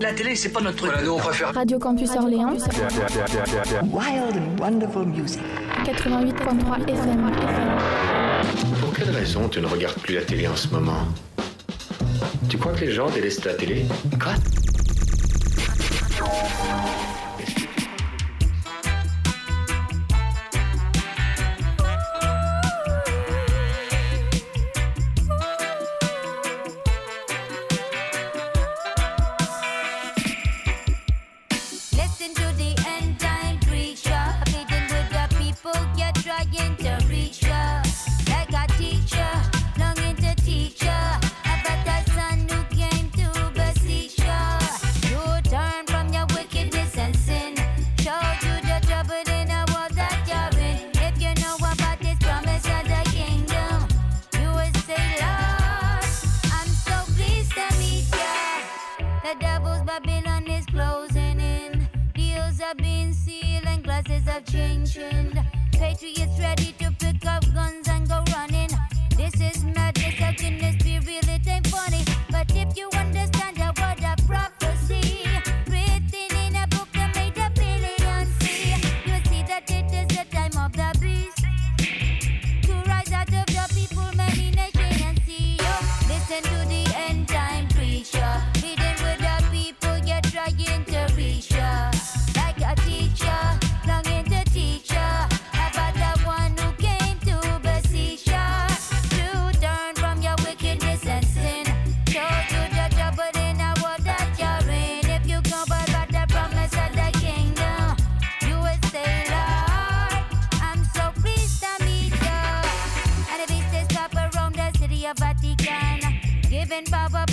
La télé, c'est pas notre truc. Radio Campus Orléans. Wild and wonderful music. 88.3 FM. Pour quelle raison tu ne regardes plus la télé en ce moment? Tu crois que les gens délaissent la télé? Quoi? And Baba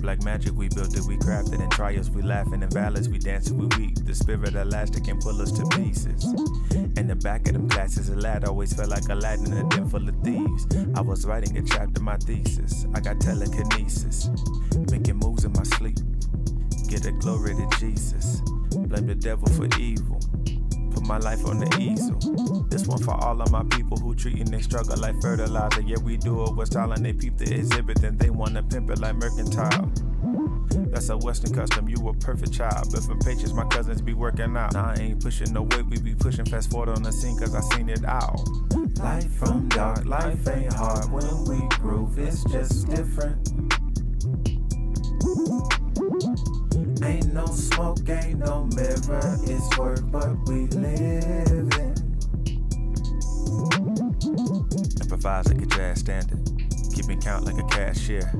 Black magic. We built it, we crafted in trials, we laughing in valleys, we dancing, we weak. The spirit elastic can pull us to pieces. In the back of them classes, a lad always felt like a lad in a den full of thieves. I was writing a chapter, my thesis. I got telekinesis, making moves in my sleep. Get a glory to Jesus. Blame the devil for evil my life on the easel. This one for all of my people who treating their struggle like fertilizer. Yeah, we do it with style and they peep the exhibit, then they wanna pimp it like mercantile. That's a Western custom, you a perfect child. But from patience, my cousins be working out. Nah, I ain't pushing no weight, we be pushing fast forward on the scene, cause I seen it out. Life from dark, life ain't hard when we groove, it's just different. Ain't no smoke, ain't no mirror. It's work, but we live in. Improvise like a jazz standard. Keeping count like a cashier.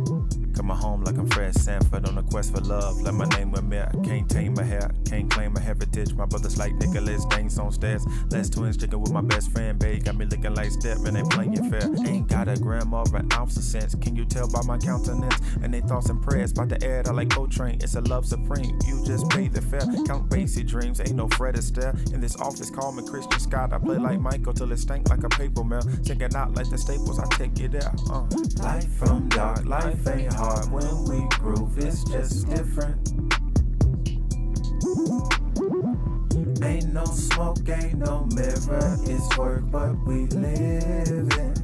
Coming home like I'm Fred Sanford on a quest for love. Let my name admit, I can't tame my hair, can't claim my heritage. My brothers like Nicholas Danes on stairs. Last twins drinking with my best friend, babe. Got me looking like Stepman, ain't playing fair. Ain't got a gram or an ounce of sense. Can you tell by my countenance and they thoughts and prayers? About to add, I like Coltrane, it's a love supreme. You just pay the fare, count basic dreams. Ain't no Fred Astaire. In this office, call me Christian Scott. I play like Michael till it stank like a paper mill. Singing out like the staples, I take you there. Uh. Life from dark, life ain't hard hard when we groove, it's just different. Ain't no smoke, ain't no mirror, it's work, but we live in.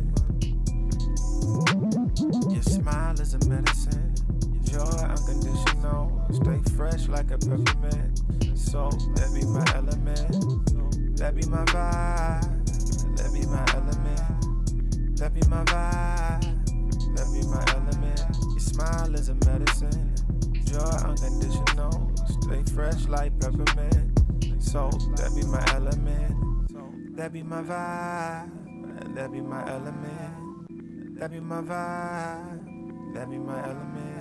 Your smile is a medicine, your joy unconditional. Stay fresh like a peppermint. So that be my element, that be my vibe, that be my element, that be my vibe, that be my element Your smile is a medicine. Joy unconditional. Stay fresh like peppermint. So that be my element. That be my vibe. That be my element. That be my vibe. That be my element.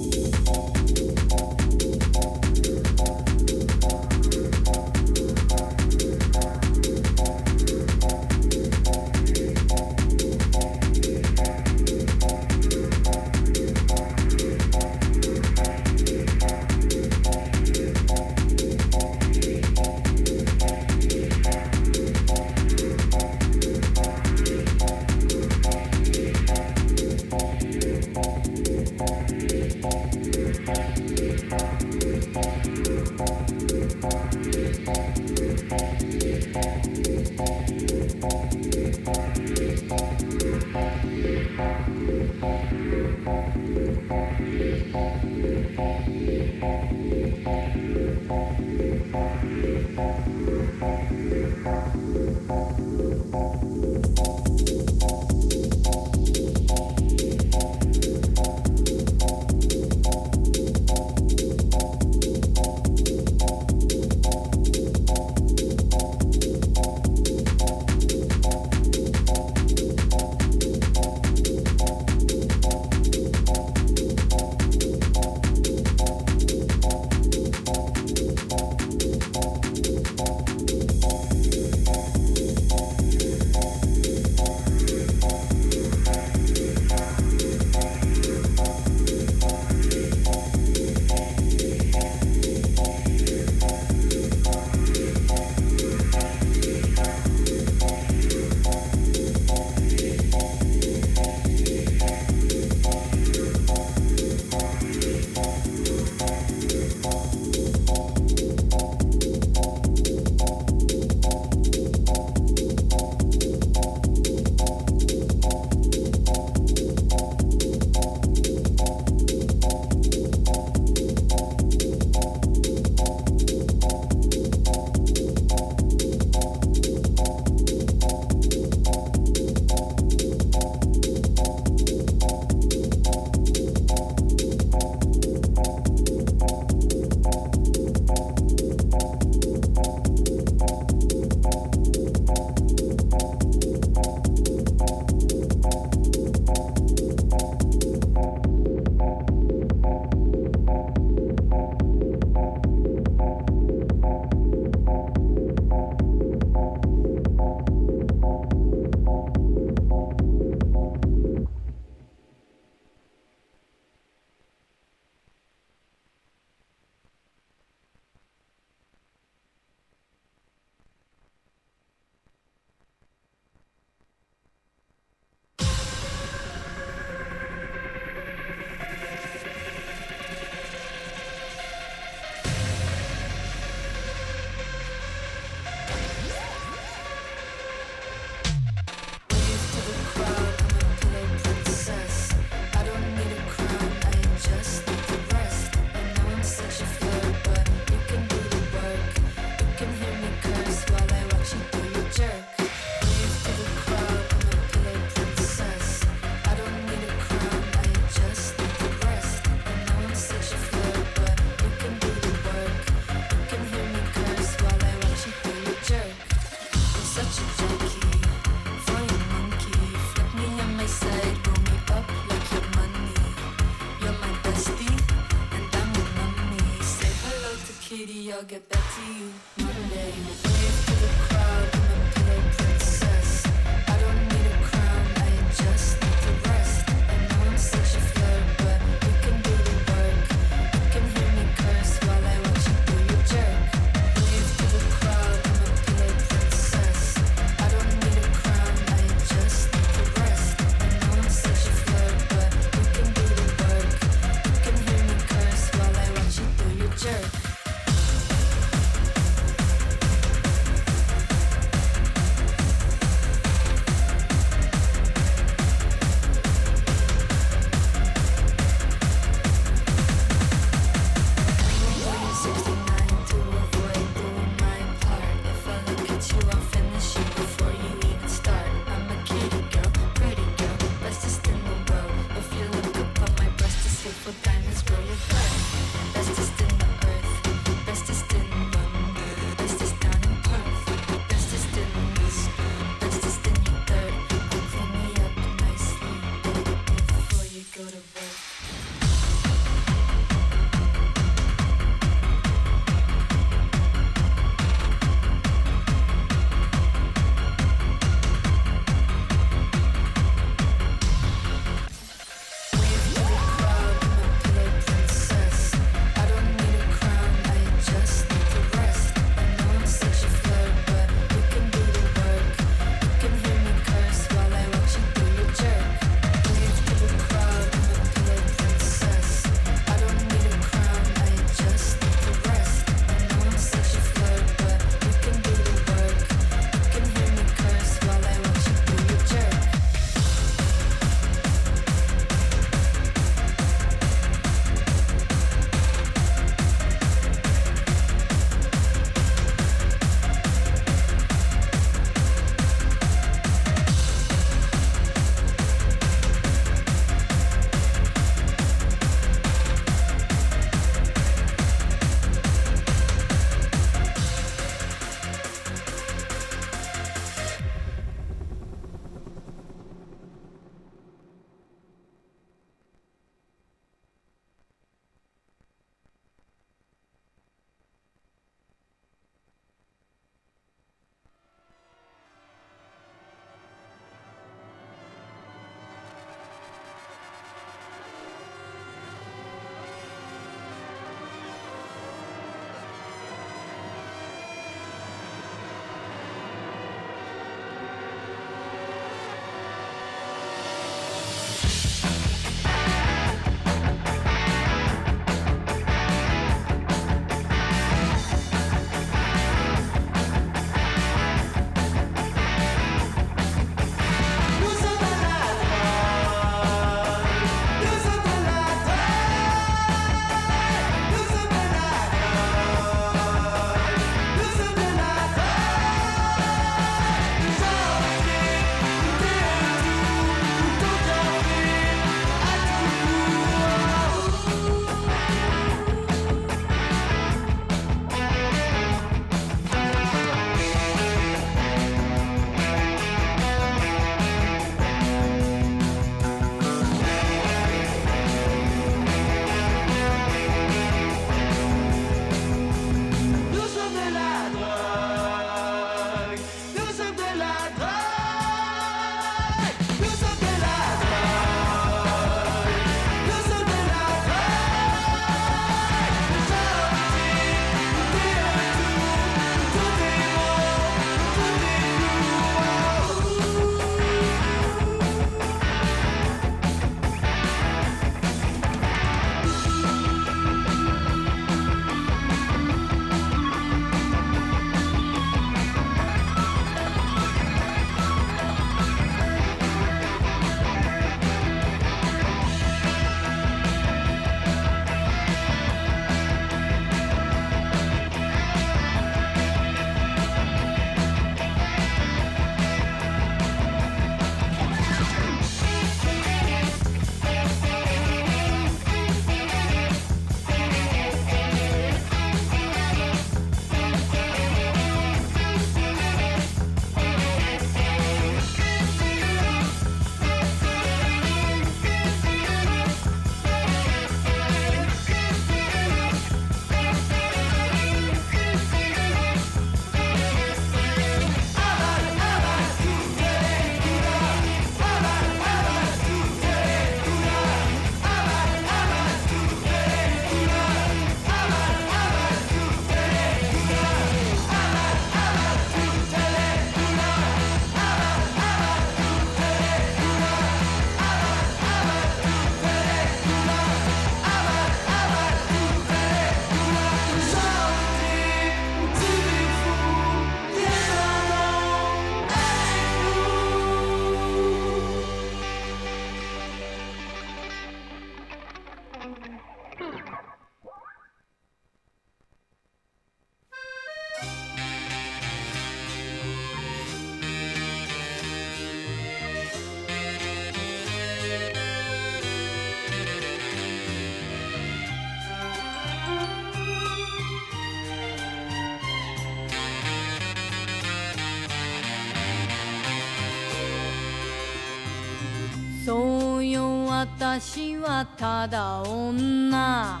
私はただ女。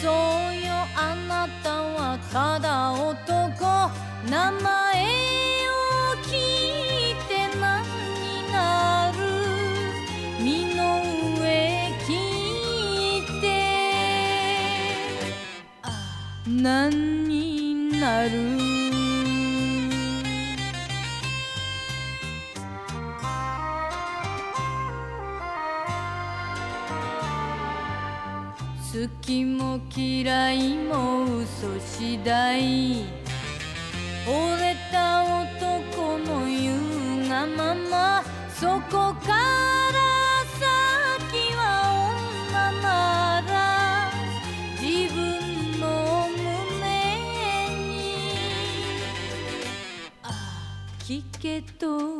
そうよあなたはただ男。名前を聞いて何になる。身の上聞いて。何嫌いも嘘次第。惚れた男の言うがまま。そこから先は女なら自分の胸に。あ聞けと。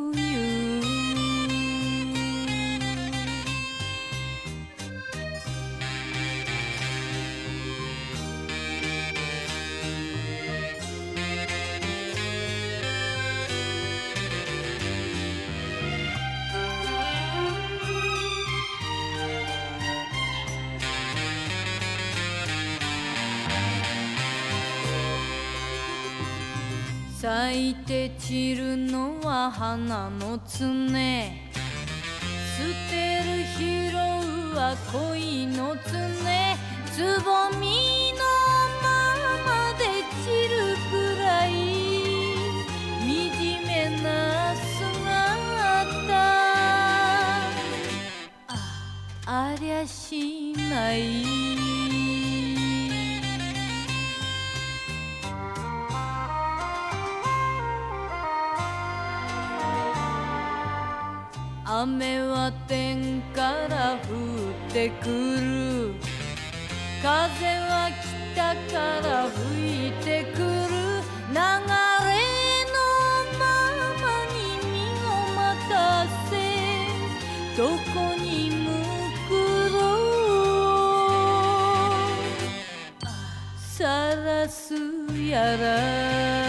咲いて散るのは花の常捨てる拾うは恋の常つぼみのままで散るくらい。惨めな姿。あありゃしない。雨は天から降ってくる。風は北から吹いてくる。流れのままに身を任せどこに向くろうさらすやら。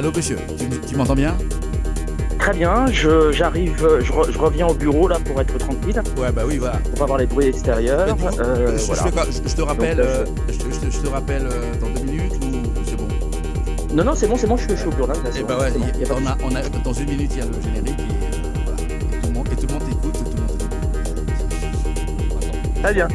Allô, monsieur, tu, tu m'entends bien? Très bien, je, j'arrive, euh, je, re- je reviens au bureau là pour être tranquille, Ouais, bah oui, voilà. pour pas avoir les bruits extérieurs. Tu- euh, je, je voilà. fais quoi? Je- je te rappelle, Donc, euh, euh, je, te- rappelle euh, dans deux minutes ou c'est bon? Non, non, c'est bon, c'est bon, je suis, au bureau là. Eh c'est bah bon, ouais, bon, y a on a, on a, dans une minute, il y a le générique et, euh, voilà. et, tout, le monde, et tout le monde t'écoute. Tout le monde t'écoute. Très bien.